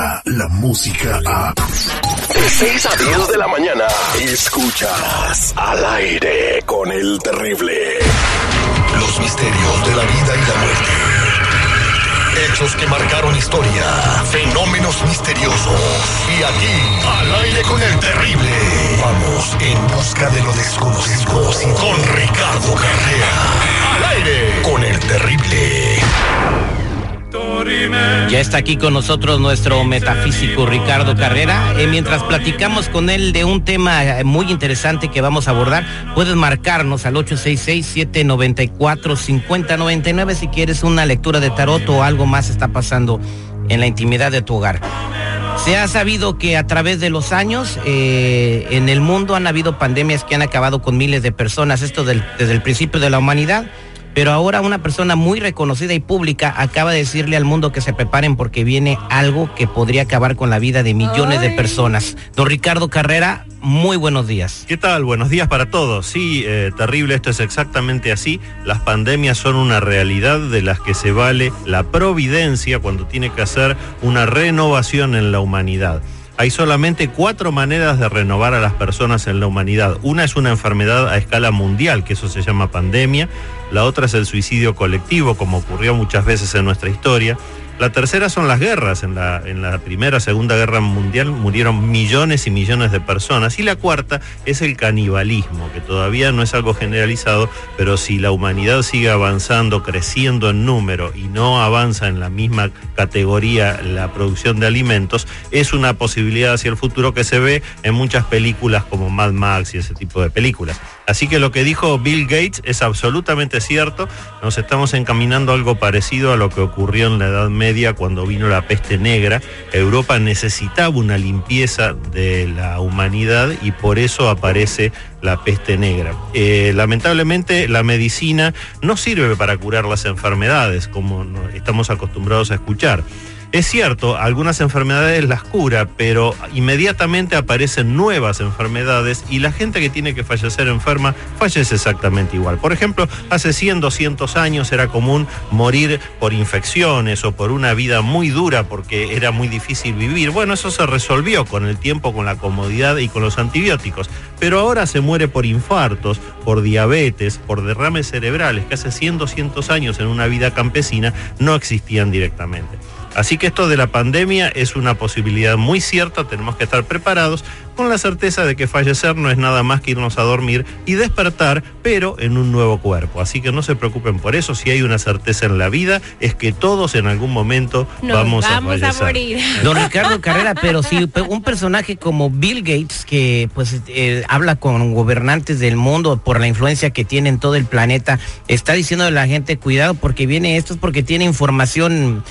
llega la música a... De 6 a 10 de la mañana, escuchas al aire con el terrible. Los misterios de la vida y la muerte. Hechos que marcaron historia, fenómenos misteriosos. Y aquí, al aire con el terrible, vamos en busca de lo desconocido con Ricardo Carrea. Al aire con el terrible. Ya está aquí con nosotros nuestro metafísico Ricardo Carrera. Eh, mientras platicamos con él de un tema eh, muy interesante que vamos a abordar, puedes marcarnos al 866-794-5099 si quieres una lectura de tarot o algo más está pasando en la intimidad de tu hogar. Se ha sabido que a través de los años eh, en el mundo han habido pandemias que han acabado con miles de personas, esto desde el principio de la humanidad. Pero ahora una persona muy reconocida y pública acaba de decirle al mundo que se preparen porque viene algo que podría acabar con la vida de millones de personas. Don Ricardo Carrera, muy buenos días. ¿Qué tal? Buenos días para todos. Sí, eh, terrible, esto es exactamente así. Las pandemias son una realidad de las que se vale la providencia cuando tiene que hacer una renovación en la humanidad hay solamente cuatro maneras de renovar a las personas en la humanidad. Una es una enfermedad a escala mundial, que eso se llama pandemia. La otra es el suicidio colectivo, como ocurrió muchas veces en nuestra historia. La tercera son las guerras. En la, en la primera, segunda guerra mundial murieron millones y millones de personas. Y la cuarta es el canibalismo, que todavía no es algo generalizado, pero si la humanidad sigue avanzando, creciendo en número y no avanza en la misma categoría la producción de alimentos, es una posibilidad hacia el futuro que se ve en muchas películas como Mad Max y ese tipo de películas. Así que lo que dijo Bill Gates es absolutamente cierto. Nos estamos encaminando algo parecido a lo que ocurrió en la Edad Media cuando vino la peste negra. Europa necesitaba una limpieza de la humanidad y por eso aparece la peste negra. Eh, lamentablemente la medicina no sirve para curar las enfermedades como estamos acostumbrados a escuchar. Es cierto, algunas enfermedades las cura, pero inmediatamente aparecen nuevas enfermedades y la gente que tiene que fallecer enferma fallece exactamente igual. Por ejemplo, hace 100, 200 años era común morir por infecciones o por una vida muy dura porque era muy difícil vivir. Bueno, eso se resolvió con el tiempo, con la comodidad y con los antibióticos. Pero ahora se muere por infartos, por diabetes, por derrames cerebrales que hace 100, 200 años en una vida campesina no existían directamente. Así que esto de la pandemia es una posibilidad muy cierta, tenemos que estar preparados con la certeza de que fallecer no es nada más que irnos a dormir y despertar, pero en un nuevo cuerpo. Así que no se preocupen por eso, si hay una certeza en la vida es que todos en algún momento vamos, a, morir. Don Ricardo Carrera, pero si un personaje como Bill Gates, que pues eh, habla con gobernantes del mundo por la influencia que tiene en todo el planeta, está diciendo a la gente, cuidado porque viene esto, es porque tiene información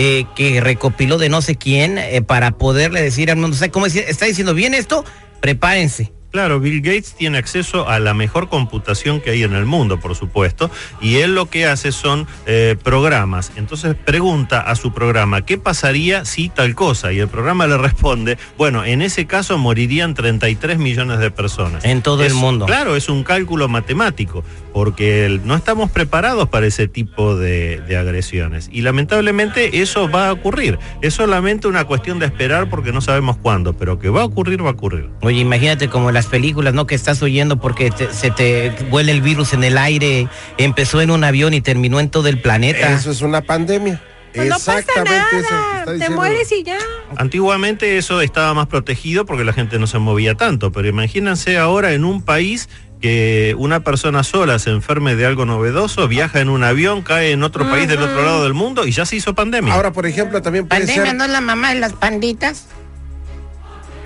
eh, que recopiló de no sé quién eh, para poderle decir al mundo, ¿cómo está diciendo bien esto? Prepárense. Claro, Bill Gates tiene acceso a la mejor computación que hay en el mundo, por supuesto, y él lo que hace son eh, programas. Entonces pregunta a su programa, ¿qué pasaría si tal cosa? Y el programa le responde, bueno, en ese caso morirían 33 millones de personas. En todo el mundo. Claro, es un cálculo matemático, porque no estamos preparados para ese tipo de, de agresiones. Y lamentablemente eso va a ocurrir. Es solamente una cuestión de esperar porque no sabemos cuándo, pero que va a ocurrir, va a ocurrir. Oye, imagínate como las películas, ¿no? Que estás oyendo porque se te vuela el virus en el aire, empezó en un avión y terminó en todo el planeta. Eso es una pandemia. Pues Exactamente eso. te mueres y ya. Antiguamente eso estaba más protegido porque la gente no se movía tanto, pero imagínense ahora en un país que una persona sola se enferme de algo novedoso, viaja en un avión, cae en otro país del otro lado del mundo y ya se hizo pandemia. Ahora, por ejemplo, también puede ¿Pandemia no es la mamá de las panditas?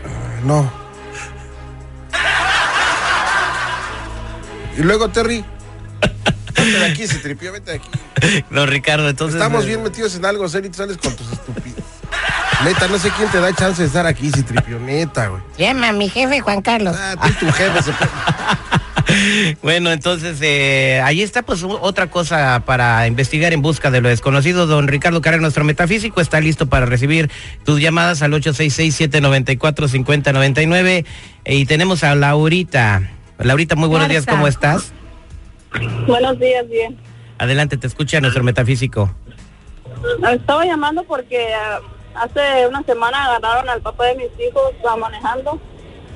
Ah, no. Y luego, Terry. Vete de aquí, se tripió, vete de aquí. No, Ricardo, entonces. Estamos eh, bien metidos en algo serio y sales con tus estúpidos. Neta, no sé quién te da chance de estar aquí, si tripió, neta, güey. Llama a mi jefe, Juan Carlos. Ah, tú, tu jefe. Se... Bueno, entonces eh, ahí está pues otra cosa para investigar en busca de lo desconocido. Don Ricardo Carrera, nuestro metafísico, está listo para recibir tus llamadas al 866-794-5099. Y tenemos a Laurita. Laurita, muy buenos días, ¿cómo estás? Buenos días, bien. Adelante, te escucha nuestro metafísico. Estaba llamando porque ah, hace una semana agarraron al papá de mis hijos, va manejando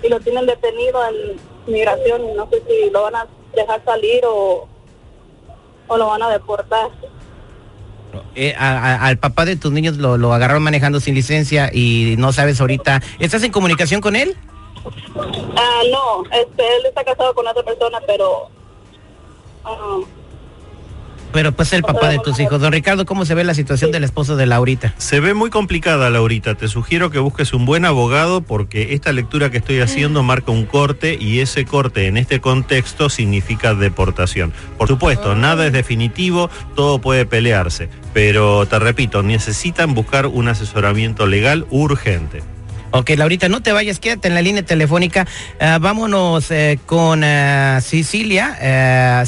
y lo tienen detenido en migración y no sé si lo van a dejar salir o, o lo van a deportar. Eh, al papá de tus niños lo, lo, agarraron manejando sin licencia y no sabes ahorita. ¿Estás en comunicación con él? Ah, no, este, él está casado con otra persona, pero... Uh, pero pues el papá de tus hijos. Don Ricardo, ¿cómo se ve la situación del esposo de Laurita? Se ve muy complicada, Laurita. Te sugiero que busques un buen abogado porque esta lectura que estoy haciendo marca un corte y ese corte en este contexto significa deportación. Por supuesto, nada es definitivo, todo puede pelearse, pero te repito, necesitan buscar un asesoramiento legal urgente. Ok, Laurita, no te vayas, quédate en la línea telefónica. Uh, vámonos eh, con uh, Cecilia, uh,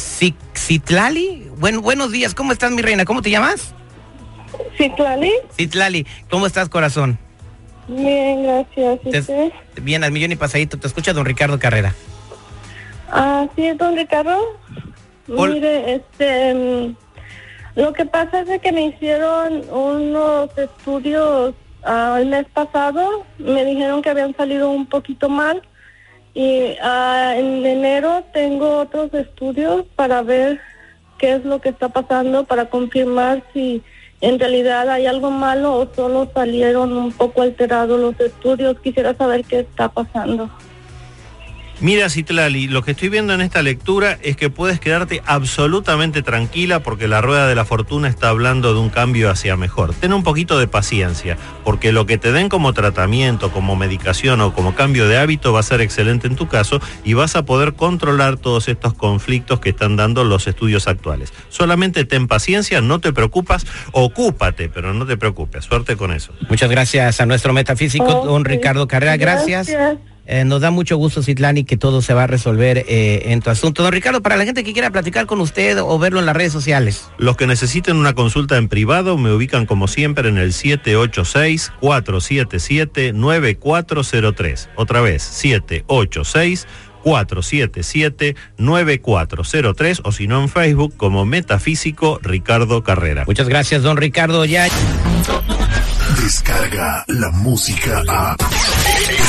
Citlali. Buen, buenos días, ¿cómo estás, mi reina? ¿Cómo te llamas? Citlali. Citlali, ¿cómo estás, corazón? Bien, gracias. ¿Y te, bien, al millón y pasadito. Te escucha don Ricardo Carrera. Ah, sí, don Ricardo. Mire, este, mm, lo que pasa es que me hicieron unos estudios uh, el mes pasado me dijeron que habían salido un poquito mal y uh, en enero tengo otros estudios para ver qué es lo que está pasando, para confirmar si en realidad hay algo malo o solo salieron un poco alterados los estudios. Quisiera saber qué está pasando. Mira, Citlali, lo que estoy viendo en esta lectura es que puedes quedarte absolutamente tranquila porque la rueda de la fortuna está hablando de un cambio hacia mejor. Ten un poquito de paciencia, porque lo que te den como tratamiento, como medicación o como cambio de hábito va a ser excelente en tu caso y vas a poder controlar todos estos conflictos que están dando los estudios actuales. Solamente ten paciencia, no te preocupas, ocúpate, pero no te preocupes. Suerte con eso. Muchas gracias a nuestro metafísico, don Ricardo Carrera. gracias. Eh, nos da mucho gusto, Citlani, que todo se va a resolver eh, en tu asunto. Don Ricardo, para la gente que quiera platicar con usted o verlo en las redes sociales. Los que necesiten una consulta en privado me ubican como siempre en el 786-477-9403. Otra vez, 786 477-9403 o si no en Facebook como Metafísico Ricardo Carrera. Muchas gracias, don Ricardo. Ya. Descarga la música a.